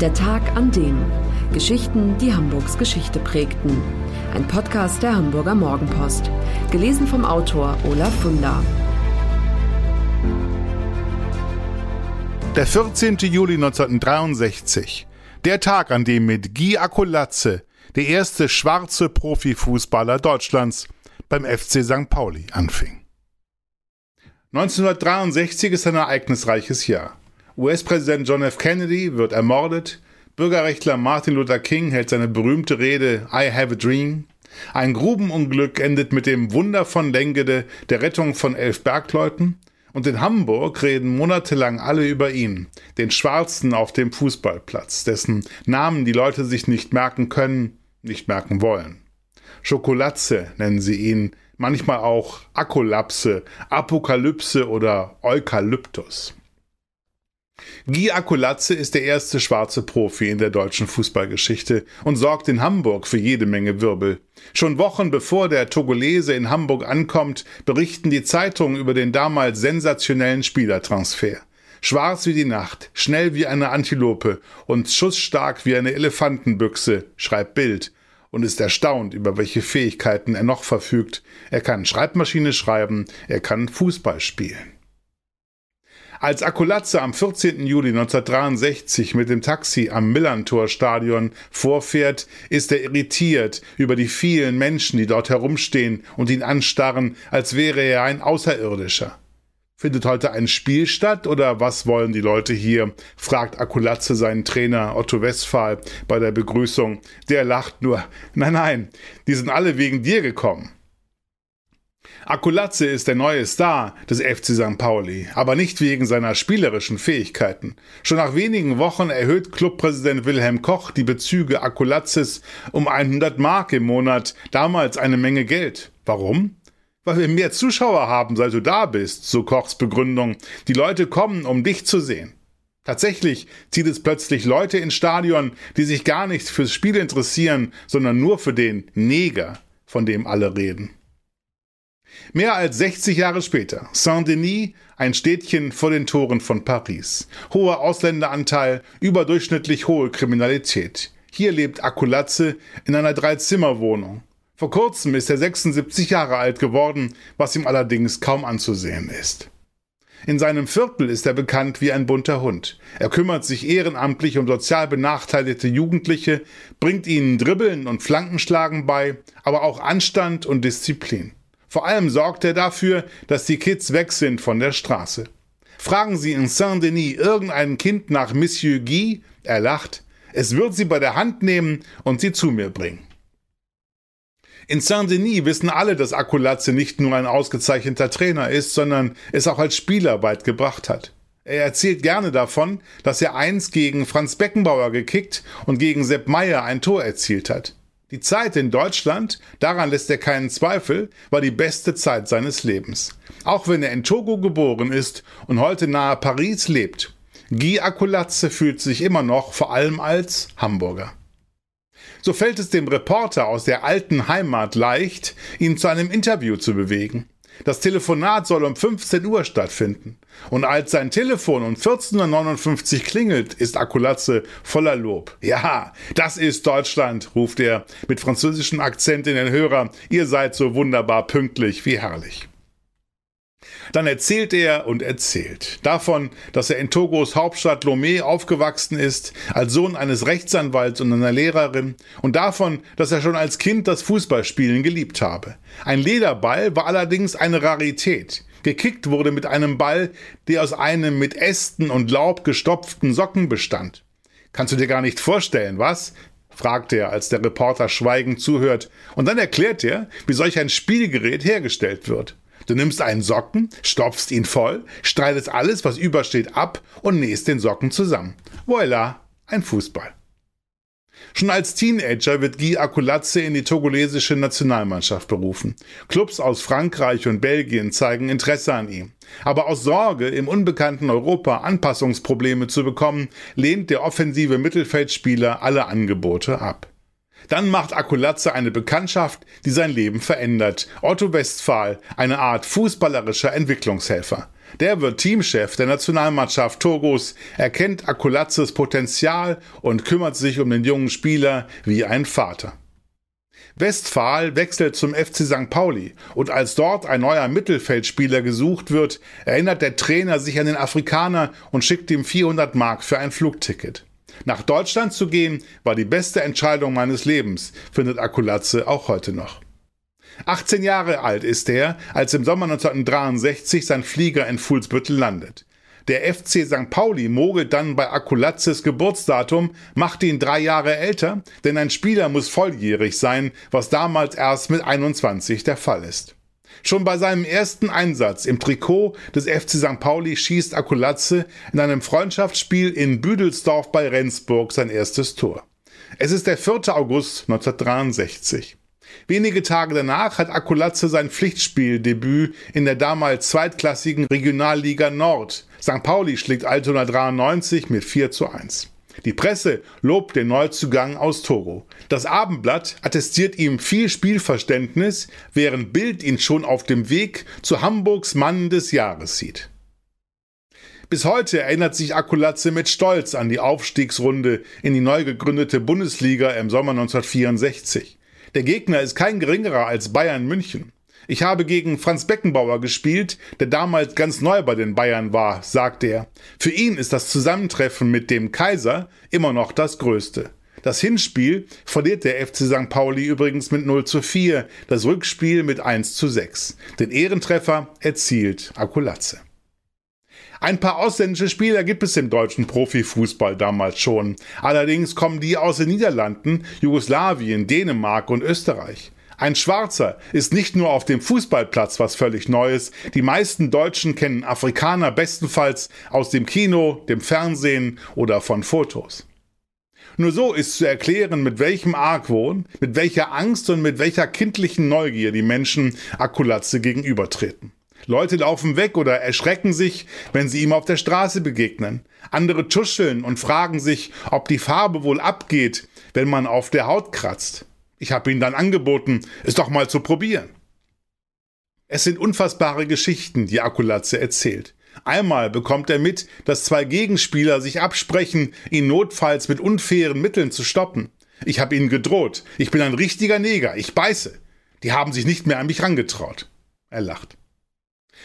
Der Tag an dem. Geschichten, die Hamburgs Geschichte prägten. Ein Podcast der Hamburger Morgenpost. Gelesen vom Autor Olaf Funder. Der 14. Juli 1963. Der Tag, an dem mit Guy Akolatze der erste schwarze Profifußballer Deutschlands beim FC St. Pauli anfing. 1963 ist ein ereignisreiches Jahr. US-Präsident John F. Kennedy wird ermordet, Bürgerrechtler Martin Luther King hält seine berühmte Rede I Have a Dream, ein Grubenunglück endet mit dem Wunder von Lengede der Rettung von elf Bergleuten und in Hamburg reden monatelang alle über ihn, den Schwarzen auf dem Fußballplatz, dessen Namen die Leute sich nicht merken können, nicht merken wollen. Schokolatze nennen sie ihn, manchmal auch Akolapse, Apokalypse oder Eukalyptus. Guy Akolatze ist der erste schwarze Profi in der deutschen Fußballgeschichte und sorgt in Hamburg für jede Menge Wirbel. Schon Wochen bevor der Togolese in Hamburg ankommt, berichten die Zeitungen über den damals sensationellen Spielertransfer. Schwarz wie die Nacht, schnell wie eine Antilope und schussstark wie eine Elefantenbüchse, schreibt Bild und ist erstaunt, über welche Fähigkeiten er noch verfügt. Er kann Schreibmaschine schreiben, er kann Fußball spielen. Als Akulatze am 14. Juli 1963 mit dem Taxi am Millantor-Stadion vorfährt, ist er irritiert über die vielen Menschen, die dort herumstehen und ihn anstarren, als wäre er ein Außerirdischer. Findet heute ein Spiel statt oder was wollen die Leute hier? fragt Akulatze seinen Trainer Otto Westphal bei der Begrüßung. Der lacht nur. Nein, nein, die sind alle wegen dir gekommen. Akulatze ist der neue Star des FC St. Pauli, aber nicht wegen seiner spielerischen Fähigkeiten. Schon nach wenigen Wochen erhöht Clubpräsident Wilhelm Koch die Bezüge Akulatzes um 100 Mark im Monat, damals eine Menge Geld. Warum? Weil wir mehr Zuschauer haben, seit du da bist, so Kochs Begründung. Die Leute kommen, um dich zu sehen. Tatsächlich zieht es plötzlich Leute ins Stadion, die sich gar nicht fürs Spiel interessieren, sondern nur für den Neger, von dem alle reden. Mehr als 60 Jahre später, Saint-Denis, ein Städtchen vor den Toren von Paris. Hoher Ausländeranteil, überdurchschnittlich hohe Kriminalität. Hier lebt Akulatze in einer Dreizimmerwohnung. Vor kurzem ist er 76 Jahre alt geworden, was ihm allerdings kaum anzusehen ist. In seinem Viertel ist er bekannt wie ein bunter Hund. Er kümmert sich ehrenamtlich um sozial benachteiligte Jugendliche, bringt ihnen Dribbeln und Flankenschlagen bei, aber auch Anstand und Disziplin. Vor allem sorgt er dafür, dass die Kids weg sind von der Straße. Fragen Sie in Saint-Denis irgendein Kind nach Monsieur Guy, er lacht, es wird sie bei der Hand nehmen und sie zu mir bringen. In Saint-Denis wissen alle, dass Akulatze nicht nur ein ausgezeichneter Trainer ist, sondern es auch als Spieler weit gebracht hat. Er erzählt gerne davon, dass er einst gegen Franz Beckenbauer gekickt und gegen Sepp Meyer ein Tor erzielt hat. Die Zeit in Deutschland, daran lässt er keinen Zweifel, war die beste Zeit seines Lebens. Auch wenn er in Togo geboren ist und heute nahe Paris lebt. Guy Akulatze fühlt sich immer noch vor allem als Hamburger. So fällt es dem Reporter aus der alten Heimat leicht, ihn zu einem Interview zu bewegen. Das Telefonat soll um 15 Uhr stattfinden. Und als sein Telefon um 14.59 Uhr klingelt, ist Akulatze voller Lob. Ja, das ist Deutschland, ruft er mit französischem Akzent in den Hörer. Ihr seid so wunderbar pünktlich, wie herrlich. Dann erzählt er und erzählt davon, dass er in Togos Hauptstadt Lomé aufgewachsen ist, als Sohn eines Rechtsanwalts und einer Lehrerin, und davon, dass er schon als Kind das Fußballspielen geliebt habe. Ein Lederball war allerdings eine Rarität. Gekickt wurde mit einem Ball, der aus einem mit Ästen und Laub gestopften Socken bestand. Kannst du dir gar nicht vorstellen, was? fragt er, als der Reporter schweigend zuhört, und dann erklärt er, wie solch ein Spielgerät hergestellt wird. Du nimmst einen Socken, stopfst ihn voll, streitest alles, was übersteht, ab und nähst den Socken zusammen. Voila, ein Fußball. Schon als Teenager wird Guy Akulatze in die togolesische Nationalmannschaft berufen. Clubs aus Frankreich und Belgien zeigen Interesse an ihm. Aber aus Sorge, im unbekannten Europa Anpassungsprobleme zu bekommen, lehnt der offensive Mittelfeldspieler alle Angebote ab. Dann macht Akulatze eine Bekanntschaft, die sein Leben verändert. Otto Westphal, eine Art fußballerischer Entwicklungshelfer. Der wird Teamchef der Nationalmannschaft Togos, erkennt Akulatzes Potenzial und kümmert sich um den jungen Spieler wie ein Vater. Westphal wechselt zum FC St. Pauli und als dort ein neuer Mittelfeldspieler gesucht wird, erinnert der Trainer sich an den Afrikaner und schickt ihm 400 Mark für ein Flugticket. Nach Deutschland zu gehen war die beste Entscheidung meines Lebens, findet Akulatze auch heute noch. 18 Jahre alt ist er, als im Sommer 1963 sein Flieger in Fuhlsbüttel landet. Der FC St. Pauli mogelt dann bei Akulatzes Geburtsdatum, macht ihn drei Jahre älter, denn ein Spieler muss volljährig sein, was damals erst mit 21 der Fall ist. Schon bei seinem ersten Einsatz im Trikot des FC St. Pauli schießt Akulatze in einem Freundschaftsspiel in Büdelsdorf bei Rendsburg sein erstes Tor. Es ist der 4. August 1963. Wenige Tage danach hat Akulatze sein Pflichtspieldebüt in der damals zweitklassigen Regionalliga Nord. St. Pauli schlägt Altona 93 mit 4 zu 1. Die Presse lobt den Neuzugang aus Toro. Das Abendblatt attestiert ihm viel Spielverständnis, während Bild ihn schon auf dem Weg zu Hamburgs Mann des Jahres sieht. Bis heute erinnert sich Akulatze mit Stolz an die Aufstiegsrunde in die neu gegründete Bundesliga im Sommer 1964. Der Gegner ist kein geringerer als Bayern München. Ich habe gegen Franz Beckenbauer gespielt, der damals ganz neu bei den Bayern war, sagt er. Für ihn ist das Zusammentreffen mit dem Kaiser immer noch das Größte. Das Hinspiel verliert der FC St. Pauli übrigens mit 0 zu 4, das Rückspiel mit 1 zu 6. Den Ehrentreffer erzielt Akulatze. Ein paar ausländische Spieler gibt es im deutschen Profifußball damals schon. Allerdings kommen die aus den Niederlanden, Jugoslawien, Dänemark und Österreich. Ein Schwarzer ist nicht nur auf dem Fußballplatz was völlig Neues. Die meisten Deutschen kennen Afrikaner bestenfalls aus dem Kino, dem Fernsehen oder von Fotos. Nur so ist zu erklären, mit welchem Argwohn, mit welcher Angst und mit welcher kindlichen Neugier die Menschen Akulatze gegenübertreten. Leute laufen weg oder erschrecken sich, wenn sie ihm auf der Straße begegnen. Andere tuscheln und fragen sich, ob die Farbe wohl abgeht, wenn man auf der Haut kratzt. Ich habe ihm dann angeboten, es doch mal zu probieren. Es sind unfassbare Geschichten, die Akulatze erzählt. Einmal bekommt er mit, dass zwei Gegenspieler sich absprechen, ihn notfalls mit unfairen Mitteln zu stoppen. Ich habe ihnen gedroht. Ich bin ein richtiger Neger. Ich beiße. Die haben sich nicht mehr an mich rangetraut. Er lacht.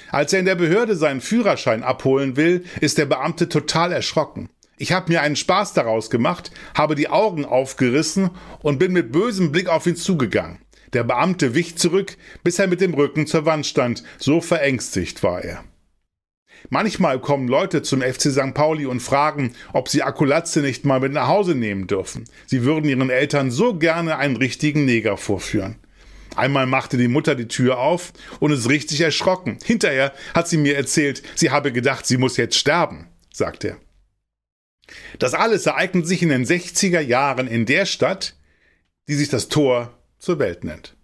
Als er in der Behörde seinen Führerschein abholen will, ist der Beamte total erschrocken. Ich habe mir einen Spaß daraus gemacht, habe die Augen aufgerissen und bin mit bösem Blick auf ihn zugegangen. Der Beamte wich zurück, bis er mit dem Rücken zur Wand stand, so verängstigt war er. Manchmal kommen Leute zum FC St. Pauli und fragen, ob sie Akulatze nicht mal mit nach Hause nehmen dürfen. Sie würden ihren Eltern so gerne einen richtigen Neger vorführen. Einmal machte die Mutter die Tür auf und ist richtig erschrocken. Hinterher hat sie mir erzählt, sie habe gedacht, sie muss jetzt sterben, sagt er. Das alles ereignet sich in den 60er Jahren in der Stadt, die sich das Tor zur Welt nennt.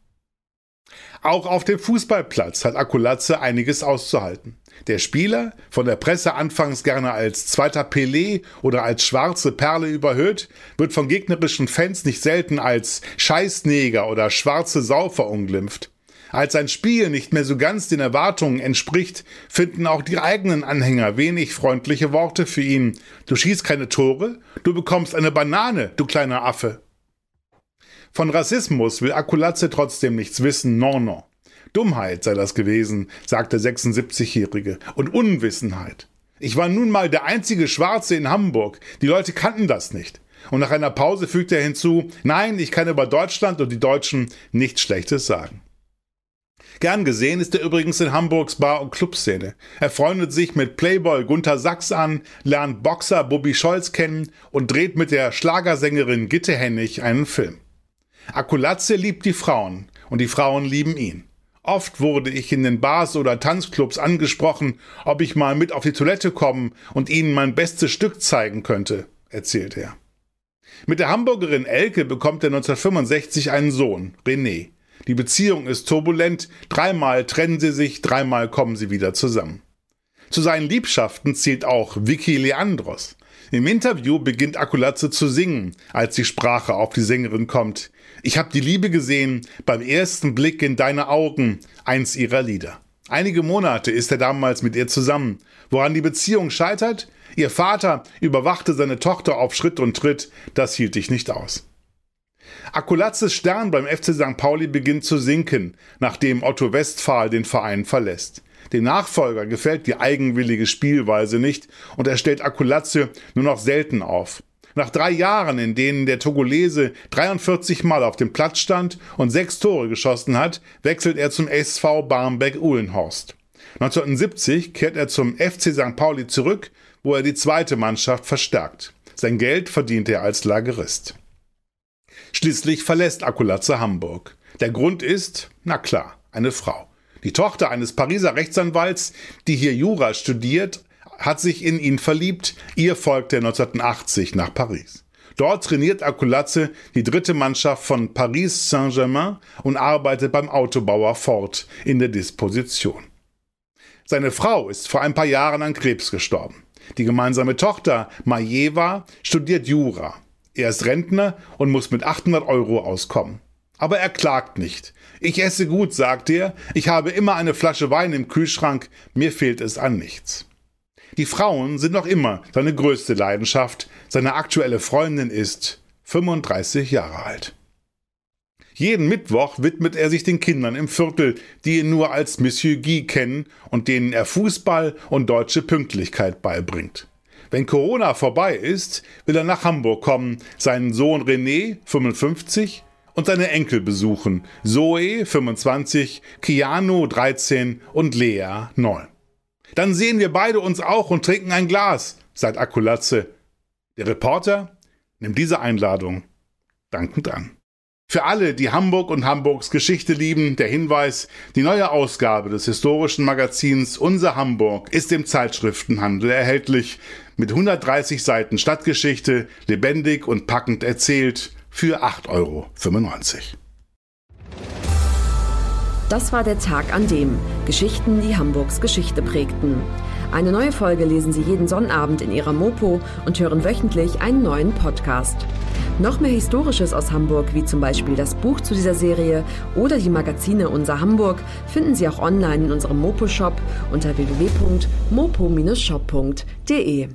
Auch auf dem Fußballplatz hat Akulatze einiges auszuhalten. Der Spieler, von der Presse anfangs gerne als zweiter Pelé oder als schwarze Perle überhöht, wird von gegnerischen Fans nicht selten als Scheißneger oder schwarze Sau verunglimpft. Als sein Spiel nicht mehr so ganz den Erwartungen entspricht, finden auch die eigenen Anhänger wenig freundliche Worte für ihn. Du schießt keine Tore, du bekommst eine Banane, du kleiner Affe. Von Rassismus will Akulatze trotzdem nichts wissen, non, non. Dummheit sei das gewesen, sagt der 76-Jährige, und Unwissenheit. Ich war nun mal der einzige Schwarze in Hamburg. Die Leute kannten das nicht. Und nach einer Pause fügt er hinzu, nein, ich kann über Deutschland und die Deutschen nichts Schlechtes sagen. Gern gesehen ist er übrigens in Hamburgs Bar- und Clubszene. Er freundet sich mit Playboy Gunther Sachs an, lernt Boxer Bobby Scholz kennen und dreht mit der Schlagersängerin Gitte Hennig einen Film. Akulatze liebt die Frauen und die Frauen lieben ihn. Oft wurde ich in den Bars oder Tanzclubs angesprochen, ob ich mal mit auf die Toilette kommen und ihnen mein bestes Stück zeigen könnte, erzählt er. Mit der Hamburgerin Elke bekommt er 1965 einen Sohn, René. Die Beziehung ist turbulent, dreimal trennen sie sich, dreimal kommen sie wieder zusammen. Zu seinen Liebschaften zählt auch Vicky Leandros. Im Interview beginnt Akulatze zu singen, als die Sprache auf die Sängerin kommt. Ich habe die Liebe gesehen beim ersten Blick in deine Augen, eins ihrer Lieder. Einige Monate ist er damals mit ihr zusammen. Woran die Beziehung scheitert? Ihr Vater überwachte seine Tochter auf Schritt und Tritt, das hielt ich nicht aus. Akulatzes Stern beim FC St. Pauli beginnt zu sinken, nachdem Otto Westphal den Verein verlässt. Dem Nachfolger gefällt die eigenwillige Spielweise nicht und er stellt Akulatze nur noch selten auf. Nach drei Jahren, in denen der Togolese 43 Mal auf dem Platz stand und sechs Tore geschossen hat, wechselt er zum SV Barmbek-Uhlenhorst. 1970 kehrt er zum FC St. Pauli zurück, wo er die zweite Mannschaft verstärkt. Sein Geld verdient er als Lagerist. Schließlich verlässt Akulatze Hamburg. Der Grund ist, na klar, eine Frau. Die Tochter eines Pariser Rechtsanwalts, die hier Jura studiert, hat sich in ihn verliebt. Ihr folgt er 1980 nach Paris. Dort trainiert Akulatze die dritte Mannschaft von Paris Saint-Germain und arbeitet beim Autobauer Ford in der Disposition. Seine Frau ist vor ein paar Jahren an Krebs gestorben. Die gemeinsame Tochter Majeva studiert Jura. Er ist Rentner und muss mit 800 Euro auskommen. Aber er klagt nicht. Ich esse gut, sagt er. Ich habe immer eine Flasche Wein im Kühlschrank. Mir fehlt es an nichts. Die Frauen sind noch immer seine größte Leidenschaft. Seine aktuelle Freundin ist 35 Jahre alt. Jeden Mittwoch widmet er sich den Kindern im Viertel, die ihn nur als Monsieur Guy kennen und denen er Fußball und deutsche Pünktlichkeit beibringt. Wenn Corona vorbei ist, will er nach Hamburg kommen, seinen Sohn René, 55, und seine Enkel besuchen, Zoe, 25, Keanu, 13 und Lea, 9. Dann sehen wir beide uns auch und trinken ein Glas, sagt Akulatze. Der Reporter nimmt diese Einladung dankend an. Für alle, die Hamburg und Hamburgs Geschichte lieben, der Hinweis, die neue Ausgabe des historischen Magazins Unser Hamburg ist im Zeitschriftenhandel erhältlich mit 130 Seiten Stadtgeschichte, lebendig und packend erzählt für 8,95 Euro. Das war der Tag an dem Geschichten, die Hamburgs Geschichte prägten. Eine neue Folge lesen Sie jeden Sonnabend in Ihrer Mopo und hören wöchentlich einen neuen Podcast. Noch mehr Historisches aus Hamburg, wie zum Beispiel das Buch zu dieser Serie oder die Magazine Unser Hamburg, finden Sie auch online in unserem Mopo-Shop unter www.mopo-shop.de.